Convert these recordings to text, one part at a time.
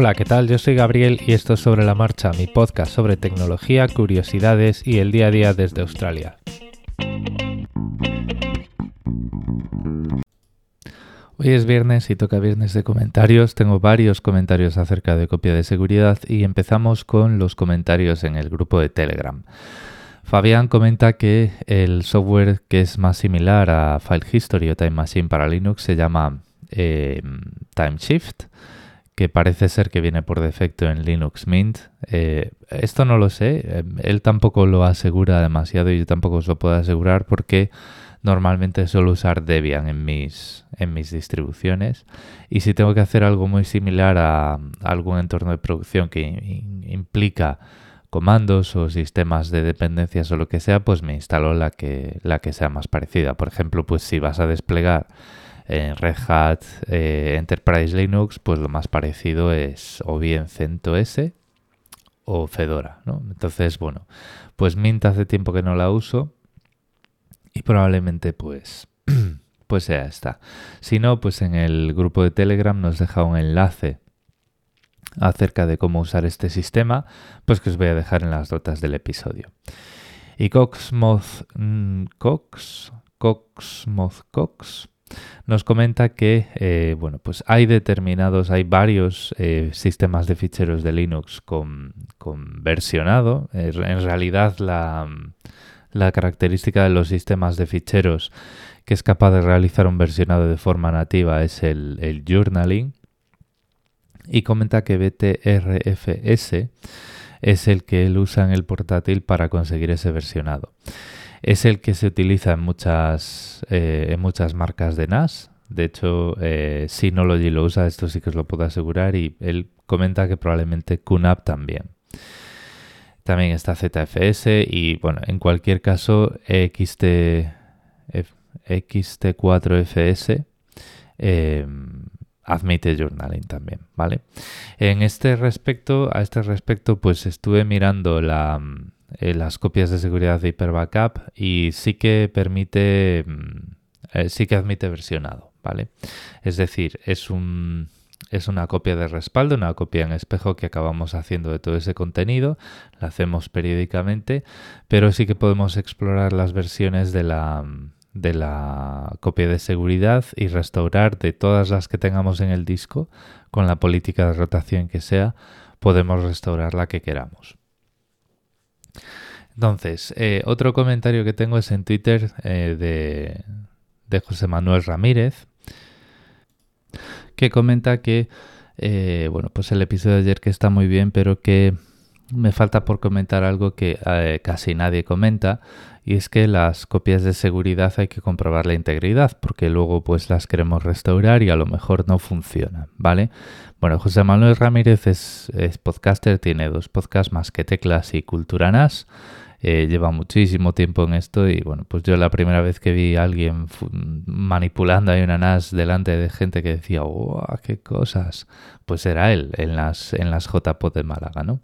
Hola, ¿qué tal? Yo soy Gabriel y esto es Sobre la Marcha, mi podcast sobre tecnología, curiosidades y el día a día desde Australia. Hoy es viernes y toca viernes de comentarios. Tengo varios comentarios acerca de copia de seguridad y empezamos con los comentarios en el grupo de Telegram. Fabián comenta que el software que es más similar a File History o Time Machine para Linux se llama eh, TimeShift que parece ser que viene por defecto en Linux Mint. Eh, esto no lo sé, eh, él tampoco lo asegura demasiado y yo tampoco os lo puedo asegurar porque normalmente suelo usar Debian en mis, en mis distribuciones y si tengo que hacer algo muy similar a, algún entorno de producción que implica comandos o sistemas de dependencias o lo que sea, pues me instalo la que, la que sea más parecida. Por ejemplo, pues si vas a desplegar en Red Hat eh, Enterprise Linux, pues lo más parecido es o bien CentOS o Fedora, ¿no? Entonces, bueno, pues Mint hace tiempo que no la uso y probablemente pues pues sea esta. Si no, pues en el grupo de Telegram nos deja un enlace acerca de cómo usar este sistema, pues que os voy a dejar en las notas del episodio. Y Coxmoth mm, Cox, Coxmoth Cox nos comenta que eh, bueno, pues hay determinados, hay varios eh, sistemas de ficheros de Linux con, versionado. en realidad la, característica de los sistemas de ficheros que es capaz de realizar un versionado de forma nativa es el, el journaling. Y comenta que BTRFS es el que él usa en el portátil para conseguir ese versionado. Es el que se utiliza en muchas, eh, en muchas marcas de NAS. De hecho, eh, Synology lo usa, esto sí que os lo puedo asegurar, y él comenta que probablemente QNAP también. También está ZFS y bueno, en cualquier caso, XT, XT4FS eh, admite journaling también, ¿vale? En este respecto, a este respecto, pues estuve mirando la, eh, las copias de seguridad de Hyper y sí que permite, mm, eh, sí que admite versionado, ¿vale? Es decir, es un, es una copia de respaldo, una copia en espejo que acabamos haciendo de todo ese contenido, la hacemos periódicamente, pero sí que podemos explorar las versiones de la, de la copia de seguridad y restaurar de todas las que tengamos en el disco, con la política de rotación que sea, podemos restaurar la que queramos. Entonces, eh, otro comentario que tengo es en Twitter eh, de, José Manuel Ramírez, que comenta que, eh, bueno, pues el episodio de ayer que está muy bien, pero que me falta por comentar algo que casi nadie comenta, y es que las copias de seguridad hay que comprobar la integridad, porque luego pues las queremos restaurar y a lo mejor no funcionan, ¿vale? Bueno, José Manuel Ramírez es, es podcaster, tiene dos podcasts, Más que Teclas y Cultura NAS, eh, lleva muchísimo tiempo en esto y bueno, pues yo la primera vez que vi a alguien manipulando ahí una NAS delante de gente que decía, ¡wow! ¡Qué cosas! Pues era él en las, en las de Málaga, ¿no?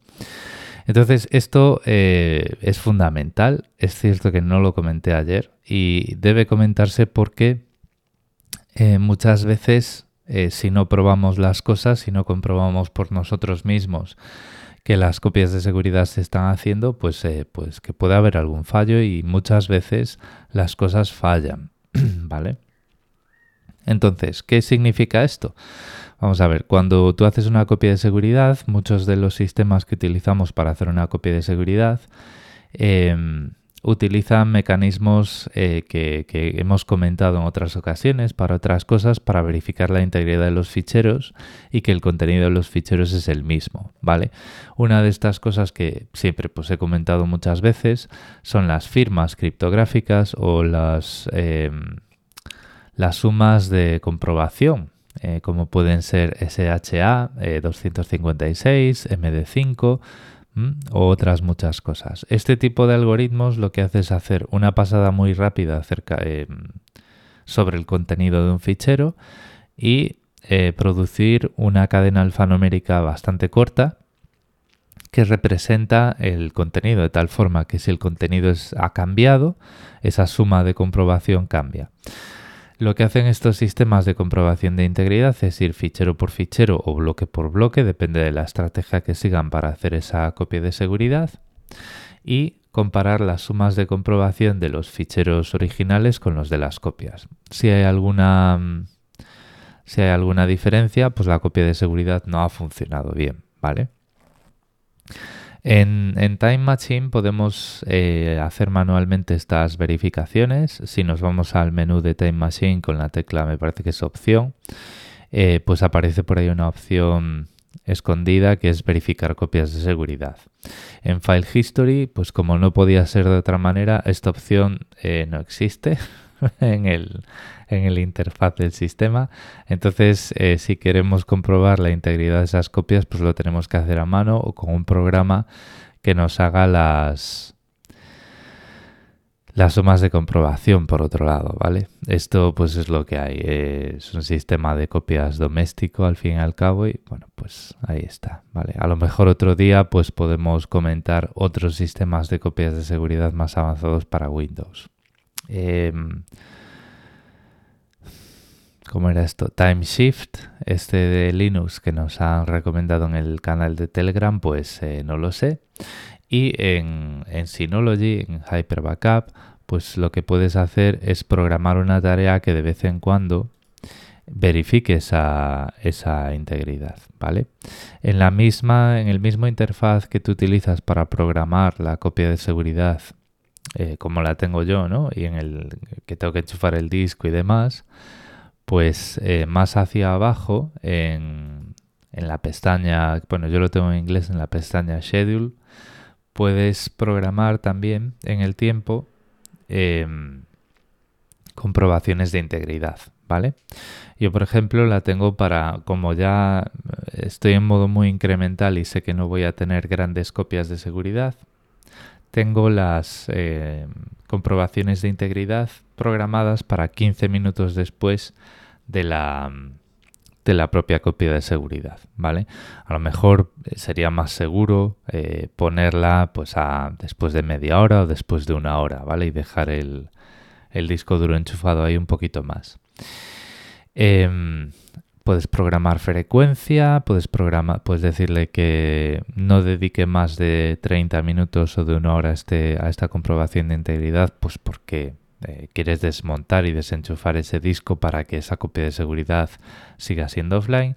Entonces, esto eh, es fundamental. Es cierto que no lo comenté ayer y debe comentarse porque eh, muchas veces, si no probamos las cosas, si no comprobamos por nosotros mismos que las copias de seguridad se están haciendo, pues, eh, pues que puede haber algún fallo y muchas veces las cosas fallan, ¿vale? Entonces, ¿qué significa esto? Vamos a ver, cuando tú haces una copia de seguridad, muchos de los sistemas que utilizamos para hacer una copia de seguridad eh, utilizan mecanismos eh, que, hemos comentado en otras ocasiones para otras cosas para verificar la integridad de los ficheros y que el contenido de los ficheros es el mismo, ¿vale? Una de estas cosas que siempre pues, he comentado muchas veces son las firmas criptográficas o las, em, las sumas de comprobación, eh, como pueden ser SHA 256, MD5, o otras muchas cosas. Este tipo de algoritmos lo que hace es hacer una pasada muy rápida eh, sobre el contenido de un fichero y eh, producir una cadena alfanumérica bastante corta que representa el contenido de tal forma que si el contenido ha cambiado, esa suma de comprobación cambia. Lo que hacen estos sistemas de comprobación de integridad es ir fichero por fichero o bloque por bloque, depende de la estrategia que sigan para hacer esa copia de seguridad, y comparar las sumas de comprobación de los ficheros originales con los de las copias. Si hay alguna, si hay alguna diferencia, pues la copia de seguridad no ha funcionado bien, ¿vale? En, Time Machine podemos eh, hacer manualmente estas verificaciones. Si nos vamos al menú de Time Machine con la tecla, me parece que es opción, eh, pues aparece por ahí una opción escondida que es verificar copias de seguridad. En File History, pues como no podía ser de otra manera, esta opción eh, no existe en el, en el interfaz del sistema. Entonces, eh, si queremos comprobar la integridad de esas copias, pues lo tenemos que hacer a mano o con un programa que nos haga las, las sumas de comprobación, por otro lado, ¿vale? Esto pues es lo que hay. Es un sistema de copias doméstico al fin y al cabo y bueno, pues ahí está, ¿vale? A lo mejor otro día pues podemos comentar otros sistemas de copias de seguridad más avanzados para Windows. Em, ¿Cómo era esto? Timeshift, este de Linux que nos han recomendado en el canal de Telegram, pues eh, no lo sé. Y en, Synology, en Hyper Backup, pues lo que puedes hacer es programar una tarea que de vez en cuando verifique esa, esa integridad, ¿vale? En la misma, en el mismo interfaz que tú utilizas para programar la copia de seguridad, eh, como la tengo yo, ¿no? Y en el que tengo que enchufar el disco y demás, pues eh, más hacia abajo, en, en la pestaña, bueno, yo lo tengo en inglés en la pestaña Schedule, puedes programar también en el tiempo em, comprobaciones de integridad, ¿vale? Yo, por ejemplo, la tengo para, como ya estoy en modo muy incremental y sé que no voy a tener grandes copias de seguridad, tengo las em, comprobaciones de integridad programadas para 15 minutos después de la, de la propia copia de seguridad, ¿vale? A lo mejor eh, sería más seguro eh, ponerla pues después de media hora o después de una hora, ¿vale? Y dejar el, disco duro enchufado ahí un poquito más. Em, puedes programar frecuencia, puedes, programar, puedes decirle que no dedique más de 30 minutos o de una hora a, este, a esta comprobación de integridad, pues porque eh, quieres desmontar y desenchufar ese disco para que esa copia de seguridad siga siendo offline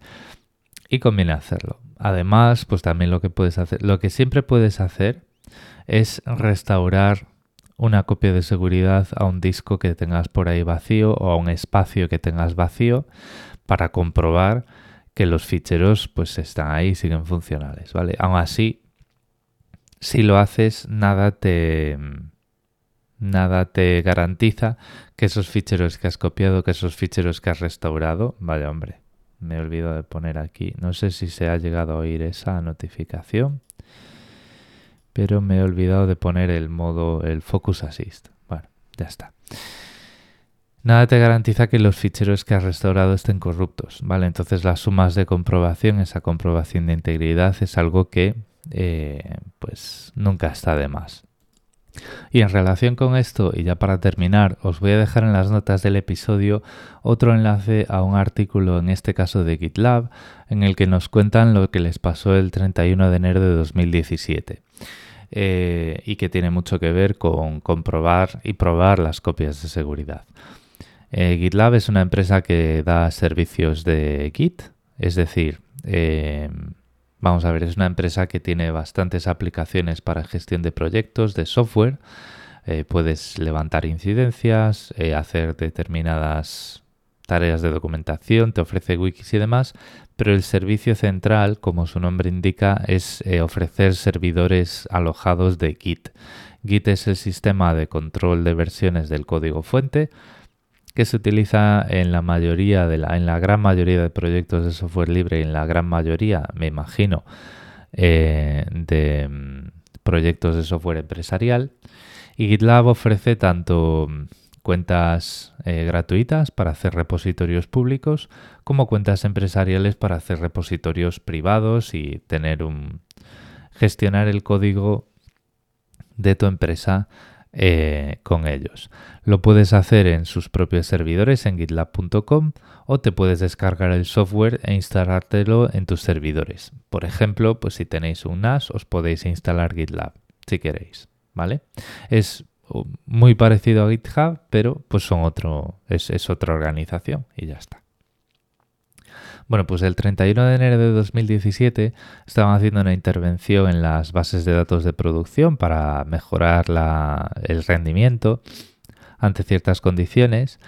y conviene hacerlo. Además, pues también lo que puedes hacer, lo que siempre puedes hacer es restaurar una copia de seguridad a un disco que tengas por ahí vacío o a un espacio que tengas vacío para comprobar que los ficheros pues están ahí siguen funcionales, ¿vale? Aún así, si lo haces, nada te, nada te garantiza que esos ficheros que has copiado, que esos ficheros que has restaurado, vaya hombre, me he olvidado de poner aquí, no sé si se ha llegado a oír esa notificación, pero me he olvidado de poner el modo, el Focus Assist. Bueno, ya está. Nada te garantiza que los ficheros que has restaurado estén corruptos, ¿vale? Entonces las sumas de comprobación, esa comprobación de integridad es algo que eh, pues nunca está de más. Y en relación con esto, y ya para terminar, os voy a dejar en las notas del episodio otro enlace a un artículo, en este caso de GitLab, en el que nos cuentan lo que les pasó el 31 de enero de 2017. Eh, y que tiene mucho que ver con comprobar y probar las copias de seguridad. Eh, GitLab es una empresa que da servicios de Git, es decir, eh, Vamos a ver, es una empresa que tiene bastantes aplicaciones para gestión de proyectos, de software. Eh, puedes levantar incidencias, eh, hacer determinadas tareas de documentación, te ofrece wikis y demás, pero el servicio central, como su nombre indica, es ofrecer servidores alojados de Git. Git es el sistema de control de versiones del código fuente que se utiliza en la mayoría de la, en la gran mayoría de proyectos de software libre y en la gran mayoría, me imagino, eh, de mm, proyectos de software empresarial. Y GitLab ofrece tanto mm, cuentas eh, gratuitas para hacer repositorios públicos como cuentas empresariales para hacer repositorios privados y tener un gestionar el código de tu empresa eh, con ellos. Lo puedes hacer en sus propios servidores en gitlab.com o te puedes descargar el software e instalártelo en tus servidores. Por ejemplo, pues si tenéis un NAS os podéis instalar GitLab si queréis, ¿vale? Es muy parecido a GitHub, pero pues son otro, es, es otra organización y ya está. Bueno, pues el 31 de enero de 2017 estaban haciendo una intervención en las bases de datos de producción para mejorar el rendimiento ante ciertas condiciones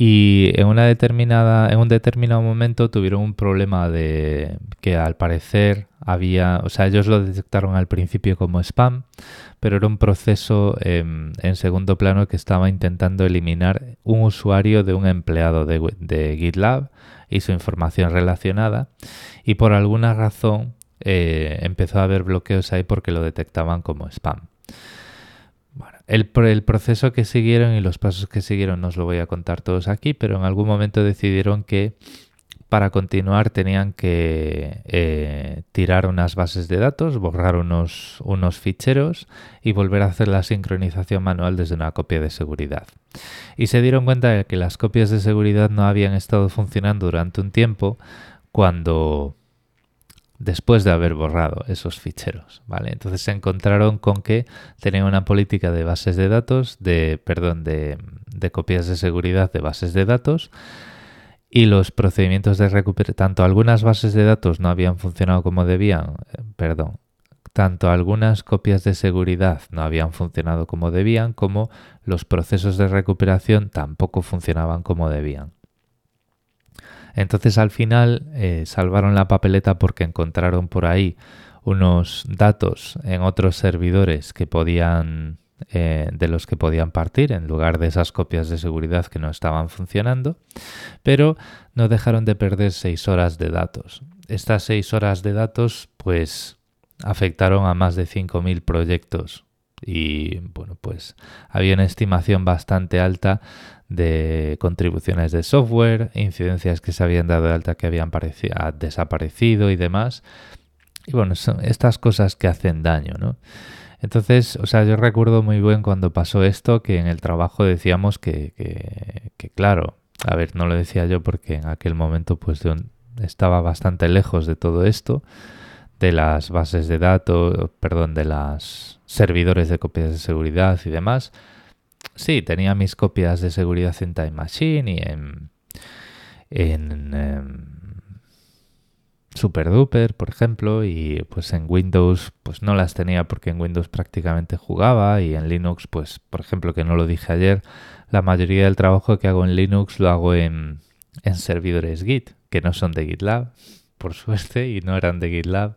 y en una determinada en un determinado momento tuvieron un problema de que al parecer había, o sea, ellos lo detectaron al principio como spam, pero era un proceso en segundo plano que estaba intentando eliminar un usuario de un empleado de GitLab y su información relacionada y por alguna razón eh, empezó a haber bloqueos ahí porque lo detectaban como spam. Bueno, el, el, proceso que siguieron y los pasos que siguieron no os lo voy a contar todos aquí, pero en algún momento decidieron que para continuar tenían que eh, tirar unas bases de datos, borrar unos, unos ficheros y volver a hacer la sincronización manual desde una copia de seguridad. Y se dieron cuenta de que las copias de seguridad no habían estado funcionando durante un tiempo cuando después de haber borrado esos ficheros, ¿vale? Entonces se encontraron con que tenían una política de bases de datos, de perdón, de, de copias de seguridad de bases de datos y los procedimientos de recuperación, tanto algunas bases de datos no habían funcionado como debían, eh, perdón, tanto algunas copias de seguridad no habían funcionado como debían, como los procesos de recuperación tampoco funcionaban como debían. Entonces al final eh, salvaron la papeleta porque encontraron por ahí unos datos en otros servidores que podían eh, de los que podían partir en lugar de esas copias de seguridad que no estaban funcionando, pero no dejaron de perder seis horas de datos. Estas seis horas de datos pues afectaron a más de 5.000 proyectos y bueno pues había una estimación bastante alta de contribuciones de software, incidencias que se habían dado de alta que habían desaparecido y demás. Y bueno, son estas cosas que hacen daño, ¿no? Entonces, o sea, yo recuerdo muy bien cuando pasó esto que en el trabajo decíamos que, que, claro, a ver, no lo decía yo porque en aquel momento pues yo estaba bastante lejos de todo esto, de las bases de datos, perdón, de las servidores de copias de seguridad y demás. Sí, tenía mis copias de seguridad en Time Machine y en, en, en em, super duper, por ejemplo, y pues en Windows pues no las tenía porque en Windows prácticamente jugaba y en Linux pues por ejemplo que no lo dije ayer, la mayoría del trabajo que hago en Linux lo hago en, en servidores Git, que no son de GitLab, por suerte, y no eran de GitLab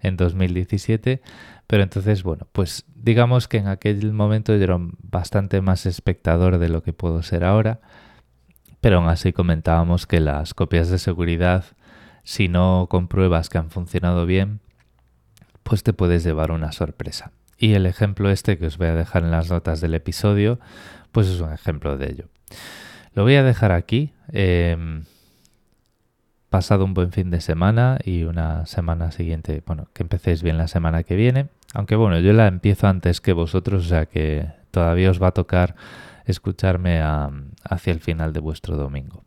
en 2017. Pero entonces, bueno, pues digamos que en aquel momento yo era bastante más espectador de lo que puedo ser ahora, pero aún así comentábamos que las copias de seguridad si no compruebas que han funcionado bien, pues te puedes llevar una sorpresa. Y el ejemplo este que os voy a dejar en las notas del episodio, pues es un ejemplo de ello. Lo voy a dejar aquí. Em, pasado un buen fin de semana y una semana siguiente, bueno, que empecéis bien la semana que viene. Aunque bueno, yo la empiezo antes que vosotros, o sea que todavía os va a tocar escucharme hacia el final de vuestro domingo.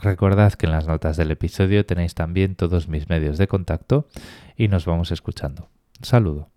Recordad que en las notas del episodio tenéis también todos mis medios de contacto y nos vamos escuchando. saludo.